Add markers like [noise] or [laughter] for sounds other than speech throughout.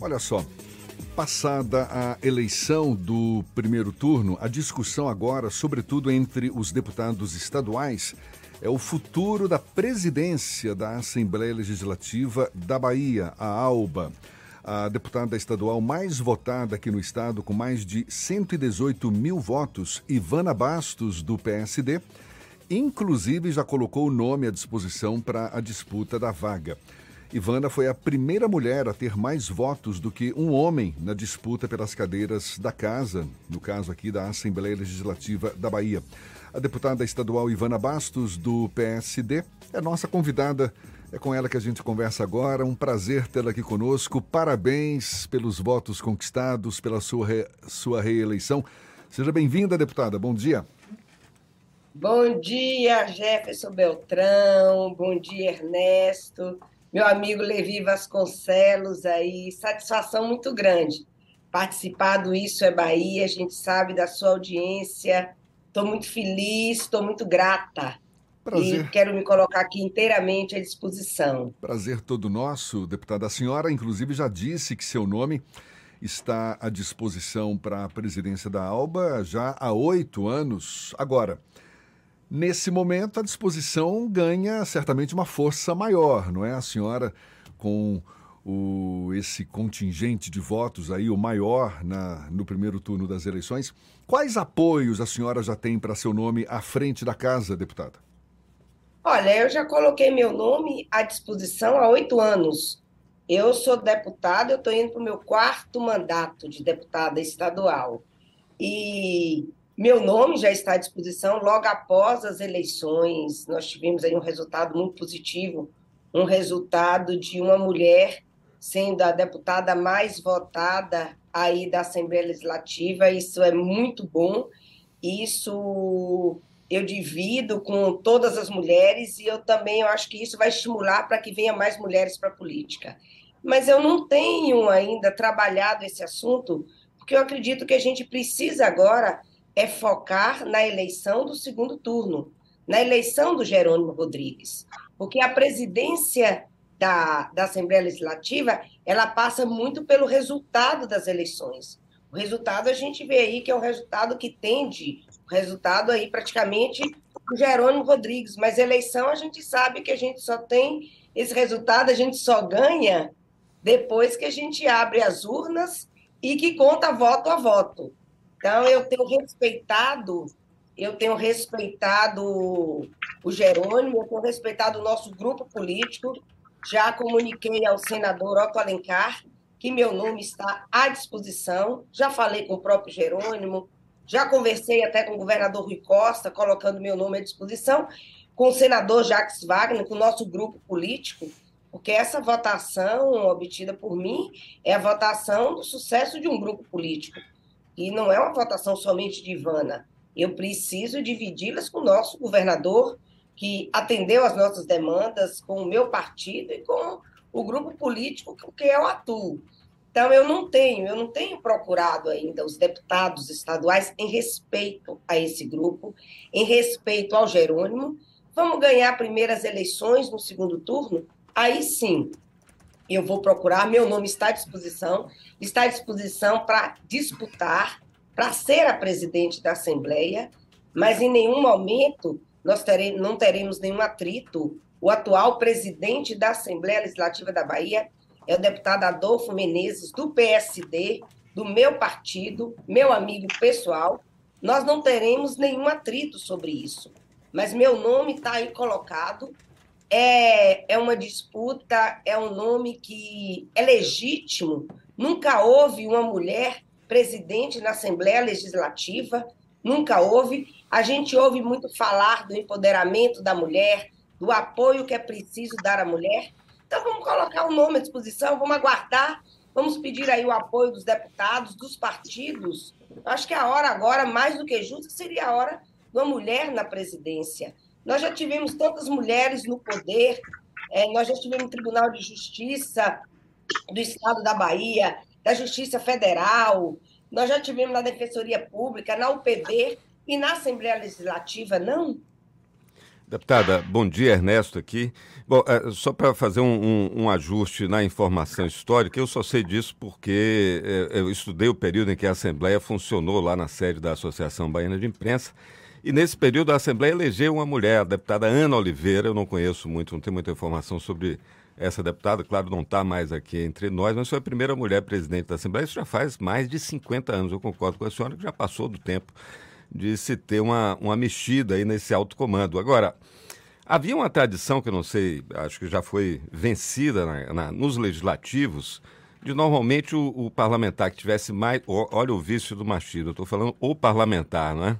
Olha só, passada a eleição do primeiro turno, a discussão agora, sobretudo entre os deputados estaduais, é o futuro da presidência da Assembleia Legislativa da Bahia, a ALBA. A deputada estadual mais votada aqui no estado, com mais de 118 mil votos, Ivana Bastos, do PSD, inclusive já colocou o nome à disposição para a disputa da vaga. Ivana foi a primeira mulher a ter mais votos do que um homem na disputa pelas cadeiras da Casa, no caso aqui da Assembleia Legislativa da Bahia. A deputada estadual Ivana Bastos, do PSD, é nossa convidada. É com ela que a gente conversa agora. Um prazer tê-la aqui conosco. Parabéns pelos votos conquistados, pela sua, re... sua reeleição. Seja bem-vinda, deputada. Bom dia. Bom dia, Jefferson Beltrão. Bom dia, Ernesto meu amigo Levi Vasconcelos aí, satisfação muito grande participar do Isso é Bahia, a gente sabe da sua audiência, estou muito feliz, estou muito grata. Prazer. E quero me colocar aqui inteiramente à disposição. Prazer todo nosso, deputada. A senhora, inclusive, já disse que seu nome está à disposição para a presidência da ALBA já há oito anos. Agora, Nesse momento, a disposição ganha certamente uma força maior, não é? A senhora, com o, esse contingente de votos aí, o maior na, no primeiro turno das eleições, quais apoios a senhora já tem para seu nome à frente da casa, deputada? Olha, eu já coloquei meu nome à disposição há oito anos. Eu sou deputada, eu estou indo para o meu quarto mandato de deputada estadual. E meu nome já está à disposição logo após as eleições. Nós tivemos aí um resultado muito positivo, um resultado de uma mulher sendo a deputada mais votada aí da Assembleia Legislativa. Isso é muito bom. Isso eu divido com todas as mulheres e eu também eu acho que isso vai estimular para que venha mais mulheres para a política. Mas eu não tenho ainda trabalhado esse assunto, porque eu acredito que a gente precisa agora é focar na eleição do segundo turno, na eleição do Jerônimo Rodrigues, porque a presidência da, da Assembleia Legislativa ela passa muito pelo resultado das eleições. O resultado a gente vê aí que é o resultado que tende, o resultado aí praticamente o Jerônimo Rodrigues, mas eleição a gente sabe que a gente só tem esse resultado, a gente só ganha depois que a gente abre as urnas e que conta voto a voto. Então, eu tenho respeitado, eu tenho respeitado o Jerônimo, eu tenho respeitado o nosso grupo político, já comuniquei ao senador Otto Alencar que meu nome está à disposição, já falei com o próprio Jerônimo, já conversei até com o governador Rui Costa, colocando meu nome à disposição, com o senador Jacques Wagner, com o nosso grupo político, porque essa votação obtida por mim é a votação do sucesso de um grupo político. E não é uma votação somente de Ivana. Eu preciso dividi-las com o nosso governador, que atendeu às nossas demandas, com o meu partido e com o grupo político que é o atuo. Então, eu não tenho, eu não tenho procurado ainda os deputados estaduais em respeito a esse grupo, em respeito ao Jerônimo. Vamos ganhar primeiras eleições no segundo turno? Aí sim, eu vou procurar, meu nome está à disposição, está à disposição para disputar, para ser a presidente da Assembleia, mas em nenhum momento nós teremos, não teremos nenhum atrito. O atual presidente da Assembleia Legislativa da Bahia é o deputado Adolfo Menezes, do PSD, do meu partido, meu amigo pessoal. Nós não teremos nenhum atrito sobre isso, mas meu nome está aí colocado é, é uma disputa, é um nome que é legítimo. Nunca houve uma mulher presidente na Assembleia Legislativa, nunca houve. A gente ouve muito falar do empoderamento da mulher, do apoio que é preciso dar à mulher. Então, vamos colocar o nome à disposição, vamos aguardar, vamos pedir aí o apoio dos deputados, dos partidos. Acho que a hora agora, mais do que justa, seria a hora de uma mulher na presidência. Nós já tivemos tantas mulheres no poder, é, nós já tivemos no Tribunal de Justiça do Estado da Bahia, da Justiça Federal, nós já tivemos na Defensoria Pública, na UPB e na Assembleia Legislativa, não? Deputada, bom dia, Ernesto aqui. Bom, é, só para fazer um, um, um, ajuste na informação histórica, eu só sei disso porque é, eu estudei o período em que a Assembleia funcionou lá na sede da Associação Baiana de Imprensa. E nesse período a Assembleia elegeu uma mulher, a deputada Ana Oliveira. Eu não conheço muito, não tenho muita informação sobre essa deputada, claro, não está mais aqui entre nós, mas foi a primeira mulher presidente da Assembleia. Isso já faz mais de 50 anos. Eu concordo com a senhora que já passou do tempo de se ter uma, uma mexida aí nesse alto comando. Agora, havia uma tradição que eu não sei, acho que já foi vencida na, na, nos legislativos, de normalmente o, o, parlamentar que tivesse mais. Olha o vício do machismo, eu estou falando o parlamentar, não é?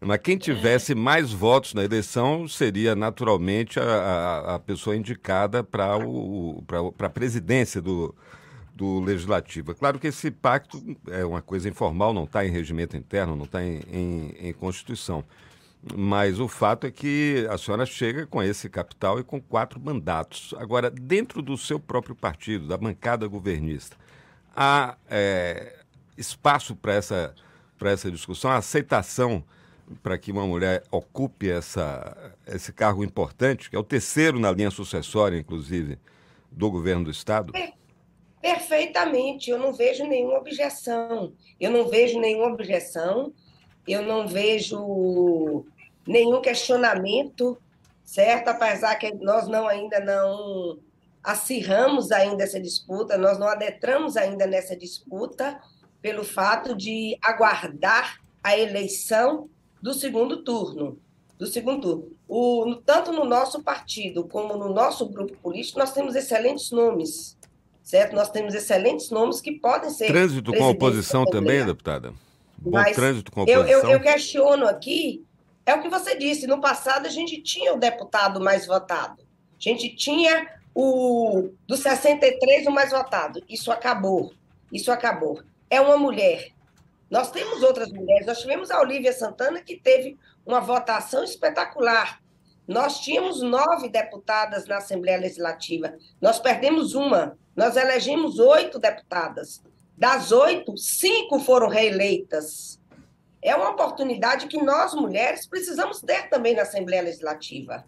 Mas quem tivesse mais votos na eleição seria naturalmente a, a, a pessoa indicada para a presidência do, do Legislativo. É claro que esse pacto é uma coisa informal, não está em regimento interno, não está em, em, em, Constituição. Mas o fato é que a senhora chega com esse capital e com quatro mandatos. Agora, dentro do seu próprio partido, da bancada governista, há é, espaço para essa, essa discussão, a aceitação para que uma mulher ocupe essa, esse cargo importante, que é o terceiro na linha sucessória, inclusive, do governo do Estado? Perfeitamente, eu não vejo nenhuma objeção. Eu não vejo nenhuma objeção, eu não vejo nenhum questionamento, certo? Apesar que nós não ainda não acirramos ainda essa disputa, nós não adentramos ainda nessa disputa pelo fato de aguardar a eleição do segundo turno. Do segundo turno. O, tanto no nosso partido como no nosso grupo político, nós temos excelentes nomes certo? Nós temos excelentes nomes que podem ser. Trânsito com a oposição também, deputada? Bom Mas trânsito com a oposição. Eu, eu, eu questiono aqui, é o que você disse, no passado a gente tinha o deputado mais votado. A gente tinha o do 63 o mais votado. Isso acabou. Isso acabou. É uma mulher. Nós temos outras mulheres. Nós tivemos a Olivia Santana, que teve uma votação espetacular. Nós tínhamos nove deputadas na Assembleia Legislativa. Nós perdemos uma. Nós elegemos oito deputadas. Das oito, cinco foram reeleitas. É uma oportunidade que nós, mulheres, precisamos ter também na Assembleia Legislativa.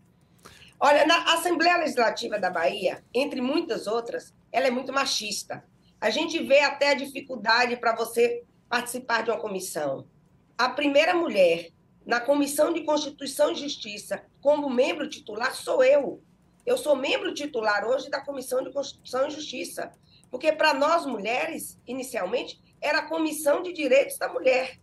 Olha, na Assembleia Legislativa da Bahia, entre muitas outras, ela é muito machista. A gente vê até a dificuldade para você participar de uma comissão. A primeira mulher na Comissão de Constituição e Justiça como membro titular sou eu. Eu sou membro titular hoje da Comissão de Constituição e Justiça, porque para nós mulheres, inicialmente, era a Comissão de Direitos da Mulher.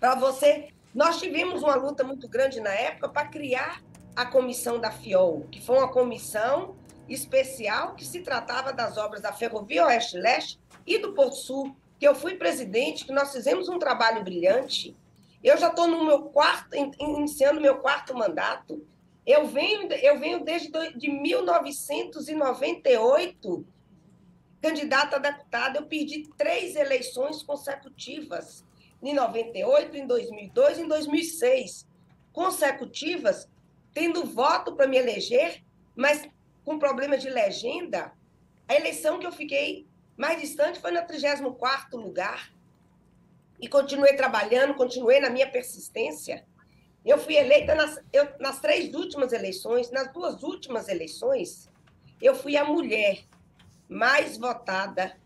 Para você, nós tivemos uma luta muito grande na época para criar a comissão da FIOL, que foi uma comissão especial que se tratava das obras da Ferrovia Oeste-Leste e do Porto Sul, que eu fui presidente, que nós fizemos um trabalho brilhante. Eu já estou no meu quarto, iniciando meu quarto mandato, eu venho, eu venho desde de 1998 candidata a deputada. Eu perdi três eleições consecutivas, em 98, em 2002 e em 2006. Consecutivas, tendo voto para me eleger, mas com problema de legenda. A eleição que eu fiquei mais distante foi no 34º lugar. E continuei trabalhando, continuei na minha persistência. Eu fui eleita nas, eu, nas três últimas eleições, nas duas últimas eleições, eu fui a mulher mais votada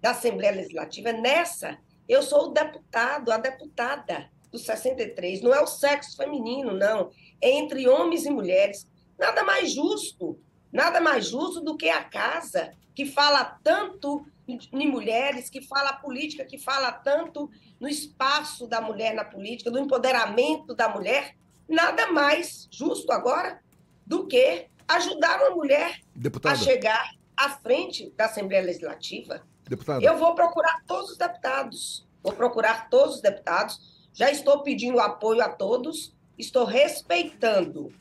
da Assembleia Legislativa. Nessa, eu sou o deputado, a deputada dos 63. Não é o sexo feminino, não. É entre homens e mulheres. Nada mais justo, nada mais justo do que a casa, que fala tanto em mulheres, que fala política, que fala tanto no espaço da mulher na política, no empoderamento da mulher, nada mais justo agora do que ajudar uma mulher Deputada. a chegar à frente da Assembleia Legislativa. Deputada. Eu vou procurar todos os deputados, vou procurar todos os deputados, já estou pedindo apoio a todos, estou respeitando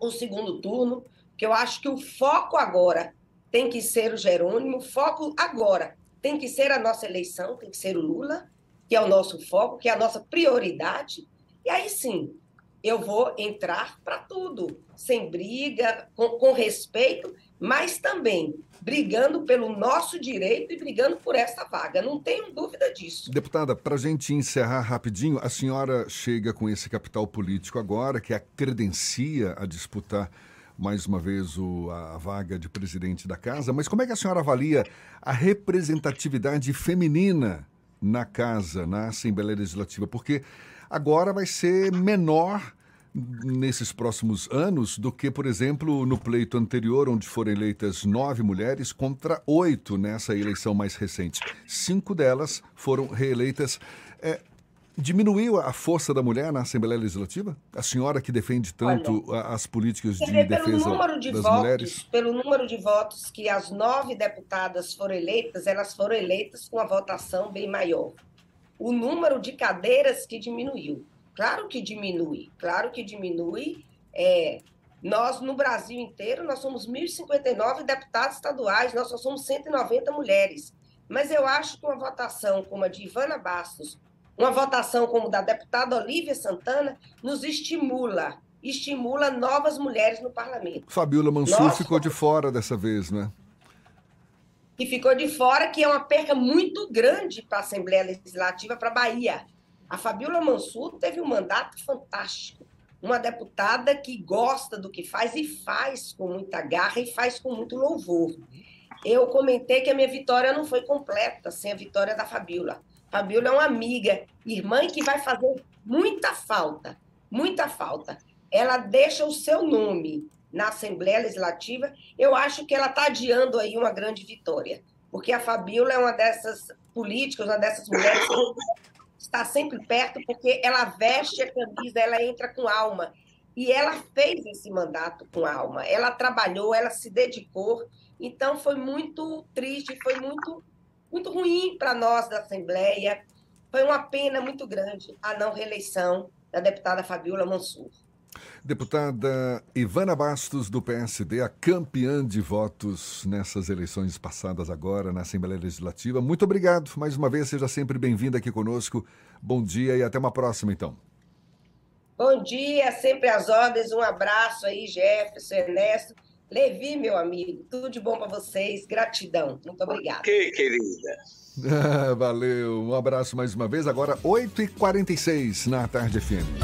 o segundo turno, que eu acho que o foco agora tem que ser o Jerônimo, o foco agora tem que ser a nossa eleição, tem que ser o Lula, que é o nosso foco, que é a nossa prioridade. E aí sim, eu vou entrar para tudo, sem briga, com, com respeito, mas também brigando pelo nosso direito e brigando por essa vaga. Não tenho dúvida disso. Deputada, para a gente encerrar rapidinho, a senhora chega com esse capital político agora, que a credencia a disputar mais uma vez o, a vaga de presidente da casa, mas como é que a senhora avalia a representatividade feminina na casa, na Assembleia Legislativa? Porque agora vai ser menor nesses próximos anos do que, por exemplo, no pleito anterior, onde foram eleitas nove mulheres contra oito nessa eleição mais recente. Cinco delas foram reeleitas. É, diminuiu a força da mulher na Assembleia Legislativa? A senhora que defende tanto Olha, as políticas de defesa número de das votos, mulheres? Pelo número de votos que as nove deputadas foram eleitas, elas foram eleitas com a votação bem maior. O número de cadeiras que diminuiu. Claro que diminui, claro que diminui. É, nós, no Brasil inteiro, nós somos 1.059 deputados estaduais, nós só somos 190 mulheres. Mas eu acho que uma votação como a de Ivana Bastos, uma votação como da deputada Olívia Santana, nos estimula, estimula novas mulheres no parlamento. Fabiola Mansur Nós, ficou de fora dessa vez, né? Que ficou de fora, que é uma perca muito grande para a Assembleia Legislativa, para a Bahia. A Fabiola Mansur teve um mandato fantástico. Uma deputada que gosta do que faz e faz com muita garra e faz com muito louvor. Eu comentei que a minha vitória não foi completa sem a vitória da Fabiola. Fabiola é uma amiga, irmã que vai fazer muita falta, muita falta. Ela deixa o seu nome na Assembleia Legislativa. Eu acho que ela está adiando aí uma grande vitória, porque a Fabiola é uma dessas políticas, uma dessas mulheres que está sempre perto, porque ela veste a camisa, ela entra com alma. E ela fez esse mandato com alma. Ela trabalhou, ela se dedicou. Então, foi muito triste, foi muito, muito ruim para nós da Assembleia. Foi uma pena muito grande a não reeleição da deputada Fabiola Mansur. Deputada Ivana Bastos, do PSD, a campeã de votos nessas eleições passadas agora na Assembleia Legislativa. Muito obrigado. Mais uma vez, seja sempre bem-vinda aqui conosco. Bom dia e até uma próxima, então. Bom dia, sempre às ordens. Um abraço aí, Jefferson, Ernesto. Levi, meu amigo, tudo de bom para vocês. Gratidão. Muito obrigada. Ok, querida. Ah, [laughs] valeu. Um abraço mais uma vez. Agora, 8h46 na Tarde FM.